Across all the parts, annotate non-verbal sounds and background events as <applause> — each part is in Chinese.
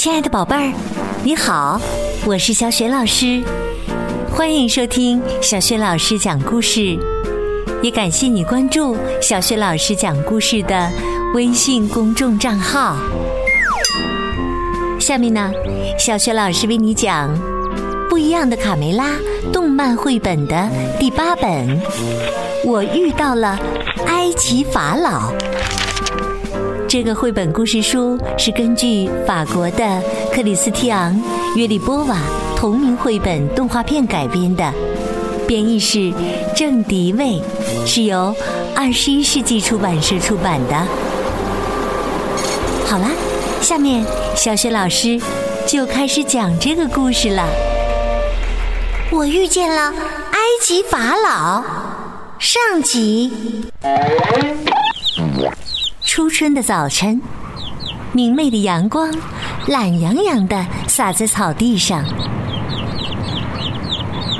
亲爱的宝贝儿，你好，我是小雪老师，欢迎收听小雪老师讲故事，也感谢你关注小雪老师讲故事的微信公众账号。下面呢，小雪老师为你讲《不一样的卡梅拉》动漫绘本的第八本。我遇到了埃及法老。这个绘本故事书是根据法国的克里斯蒂昂·约里波瓦同名绘本动画片改编的，编译是郑迪卫，是由二十一世纪出版社出版的。好了，下面小雪老师就开始讲这个故事了。我遇见了埃及法老，上集。初春的早晨，明媚的阳光懒洋洋的洒在草地上，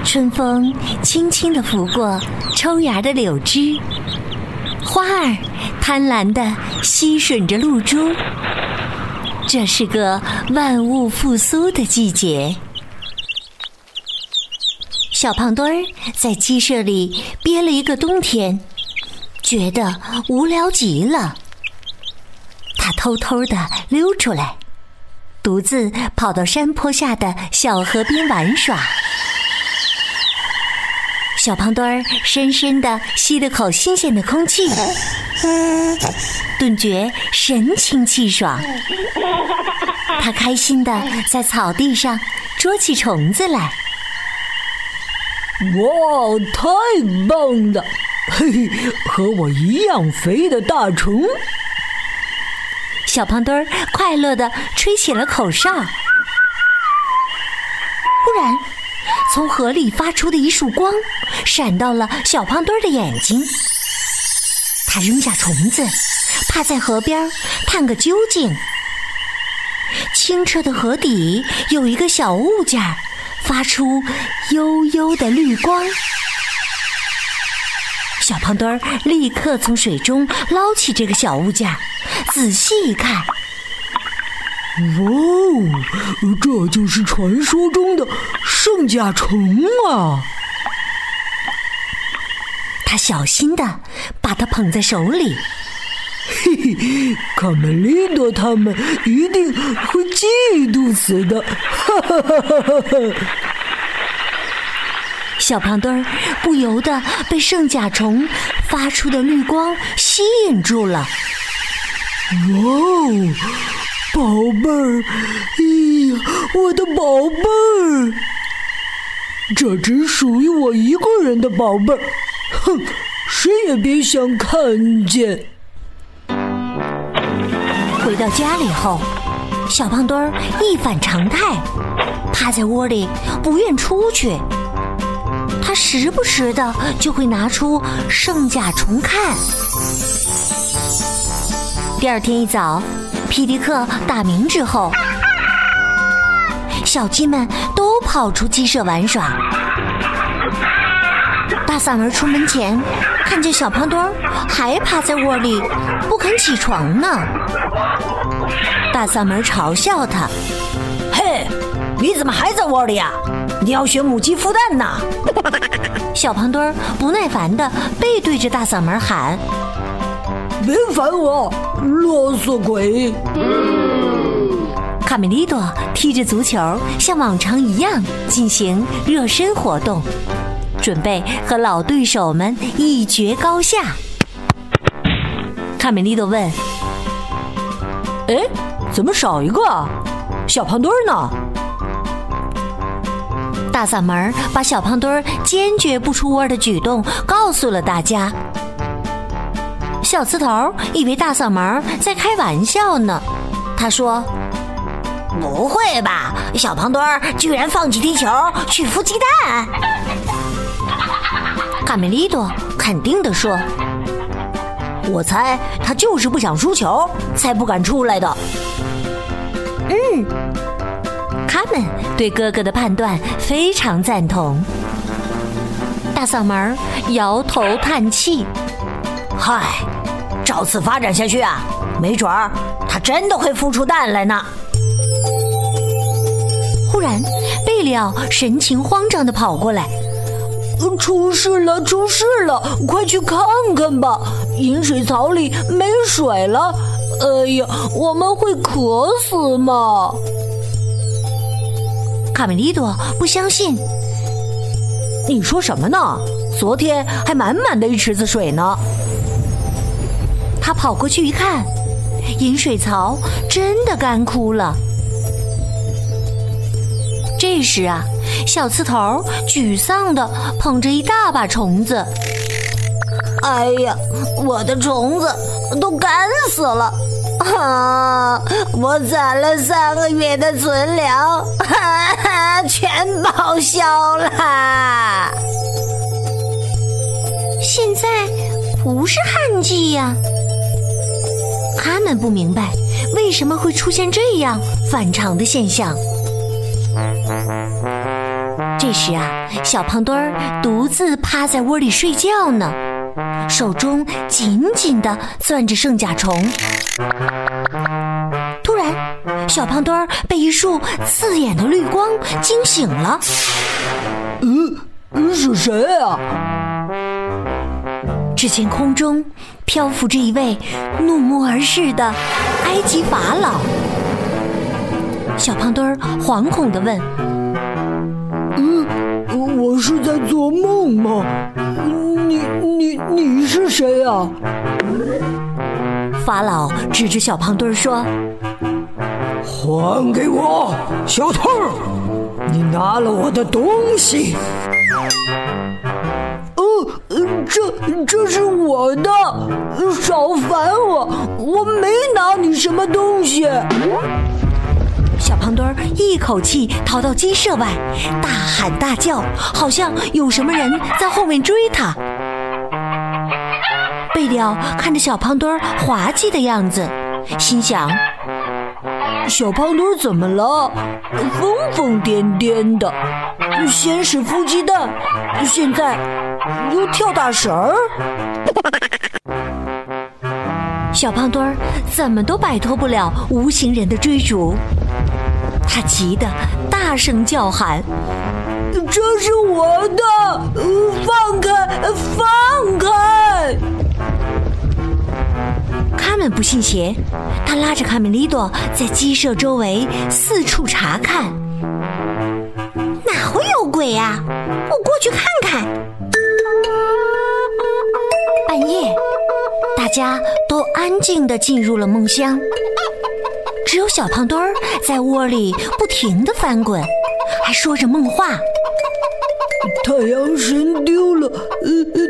春风轻轻的拂过抽芽的柳枝，花儿贪婪的吸吮着露珠。这是个万物复苏的季节。小胖墩儿在鸡舍里憋了一个冬天，觉得无聊极了。他偷偷的溜出来，独自跑到山坡下的小河边玩耍。小胖墩儿深深的吸了口新鲜的空气，顿觉神清气爽。他开心的在草地上捉起虫子来。哇，太棒了！嘿嘿，和我一样肥的大虫。小胖墩儿快乐的吹起了口哨。忽然，从河里发出的一束光闪到了小胖墩儿的眼睛。他扔下虫子，趴在河边探个究竟。清澈的河底有一个小物件，发出幽幽的绿光。小胖墩儿立刻从水中捞起这个小物件。仔细一看，哇哦，这就是传说中的圣甲虫啊！他小心的把它捧在手里，嘿嘿，卡梅利多他们一定会嫉妒死的！哈哈哈哈哈哈！小胖墩儿不由得被圣甲虫发出的绿光吸引住了。哇哦，宝贝儿！哎呀，我的宝贝儿！这只属于我一个人的宝贝儿，哼，谁也别想看见。回到家里后，小胖墩儿一反常态，趴在窝里不愿出去。他时不时的就会拿出圣甲虫看。第二天一早，皮迪克打鸣之后，小鸡们都跑出鸡舍玩耍。大嗓门出门前，看见小胖墩儿还趴在窝里不肯起床呢。大嗓门嘲笑他：“嘿，你怎么还在窝里呀？你要学母鸡孵蛋呢！” <laughs> 小胖墩儿不耐烦的背对着大嗓门喊。别烦我，啰嗦鬼！卡梅利多踢着足球，像往常一样进行热身活动，准备和老对手们一决高下。卡梅利多问：“哎，怎么少一个？小胖墩儿呢？”大嗓门把小胖墩儿坚决不出窝的举动告诉了大家。小刺头以为大嗓门在开玩笑呢，他说：“不会吧，小胖墩儿居然放弃踢球去孵鸡蛋？”卡梅利多肯定地说：“我猜他就是不想输球，才不敢出来的。”嗯，他们对哥哥的判断非常赞同。大嗓门摇头叹气：“嗨。”照此发展下去啊，没准儿他真的会孵出蛋来呢。忽然，贝利奥神情慌张的跑过来：“出事了，出事了！快去看看吧，饮水槽里没水了！哎呀，我们会渴死吗？”卡梅利多不相信：“你说什么呢？昨天还满满的一池子水呢！”他跑过去一看，饮水槽真的干枯了。这时啊，小刺头沮丧的捧着一大把虫子。哎呀，我的虫子都干死了！啊，我攒了三个月的存粮，哈哈，全报销了。现在不是旱季呀。他们不明白为什么会出现这样反常的现象。这时啊，小胖墩儿独自趴在窝里睡觉呢，手中紧紧地攥着圣甲虫。突然，小胖墩儿被一束刺眼的绿光惊醒了。嗯，是谁啊？只见空中漂浮着一位怒目而视的埃及法老。小胖墩儿惶恐地问：“嗯，我是在做梦吗？你你你是谁啊？”法老指着小胖墩儿说：“还给我，小偷！你拿了我的东西。”这这是我的，少烦我！我没拿你什么东西。小胖墩儿一口气逃到鸡舍外，大喊大叫，好像有什么人在后面追他。贝利奥看着小胖墩儿滑稽的样子，心想：小胖墩儿怎么了？疯疯癫癫的，先是孵鸡蛋，现在。又跳大绳儿，小胖墩儿怎么都摆脱不了无形人的追逐，他急得大声叫喊：“这是我的，放开，放开！”卡门不信邪，他拉着卡梅利多在鸡舍周围四处查看，哪会有鬼呀？我过去看看。半夜，大家都安静的进入了梦乡，只有小胖墩儿在窝里不停的翻滚，还说着梦话。太阳神丢了，呃，呃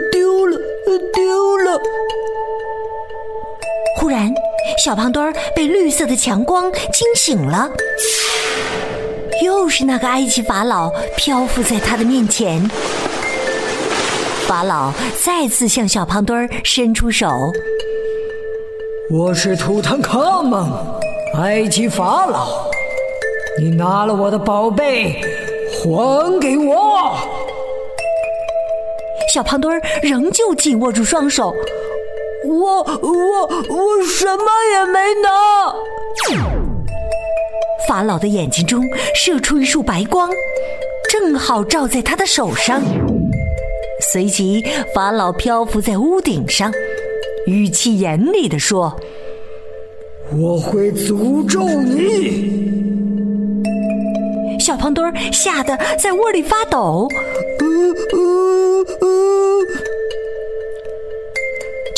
小胖墩儿被绿色的强光惊醒了，又是那个埃及法老漂浮在他的面前。法老再次向小胖墩儿伸出手。我是图坦卡蒙，埃及法老。你拿了我的宝贝，还给我！小胖墩儿仍旧紧握住双手。我我我什么也没拿。法老的眼睛中射出一束白光，正好照在他的手上。随即，法老漂浮在屋顶上，语气严厉地说：“我会诅咒你！”小胖墩吓得在窝里发抖。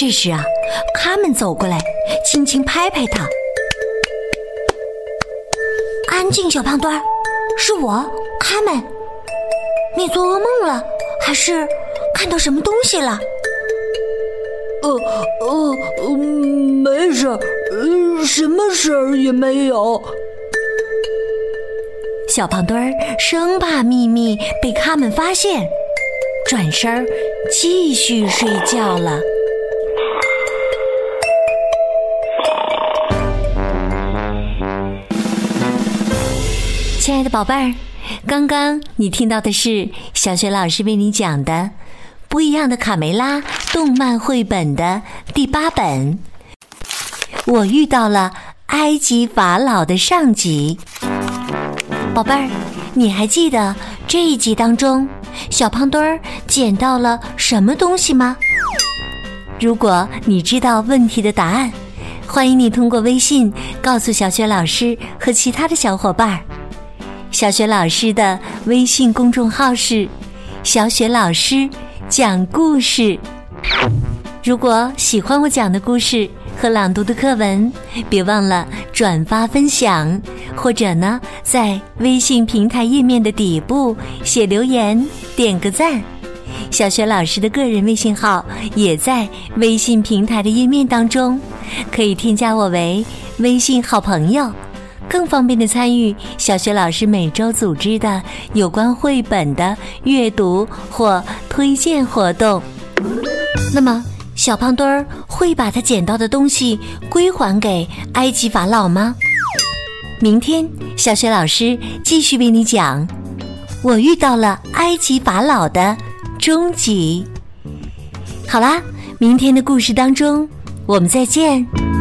这时啊，他们走过来，轻轻拍拍他：“安静，小胖墩儿，是我，他们。你做噩梦了，还是？”看到什么东西了？呃呃，没事儿，什么事儿也没有。小胖墩儿生怕秘密被他们发现，转身儿继续睡觉了。亲爱的宝贝儿，刚刚你听到的是小雪老师为你讲的。不一样的卡梅拉动漫绘本的第八本，我遇到了埃及法老的上集。宝贝儿，你还记得这一集当中小胖墩儿捡到了什么东西吗？如果你知道问题的答案，欢迎你通过微信告诉小雪老师和其他的小伙伴儿。小雪老师的微信公众号是“小雪老师讲故事”。如果喜欢我讲的故事和朗读的课文，别忘了转发分享，或者呢，在微信平台页面的底部写留言，点个赞。小雪老师的个人微信号也在微信平台的页面当中，可以添加我为微信好朋友，更方便的参与小学老师每周组织的有关绘本的阅读或推荐活动。那么。小胖墩儿会把他捡到的东西归还给埃及法老吗？明天，小学老师继续为你讲。我遇到了埃及法老的终极。好啦，明天的故事当中，我们再见。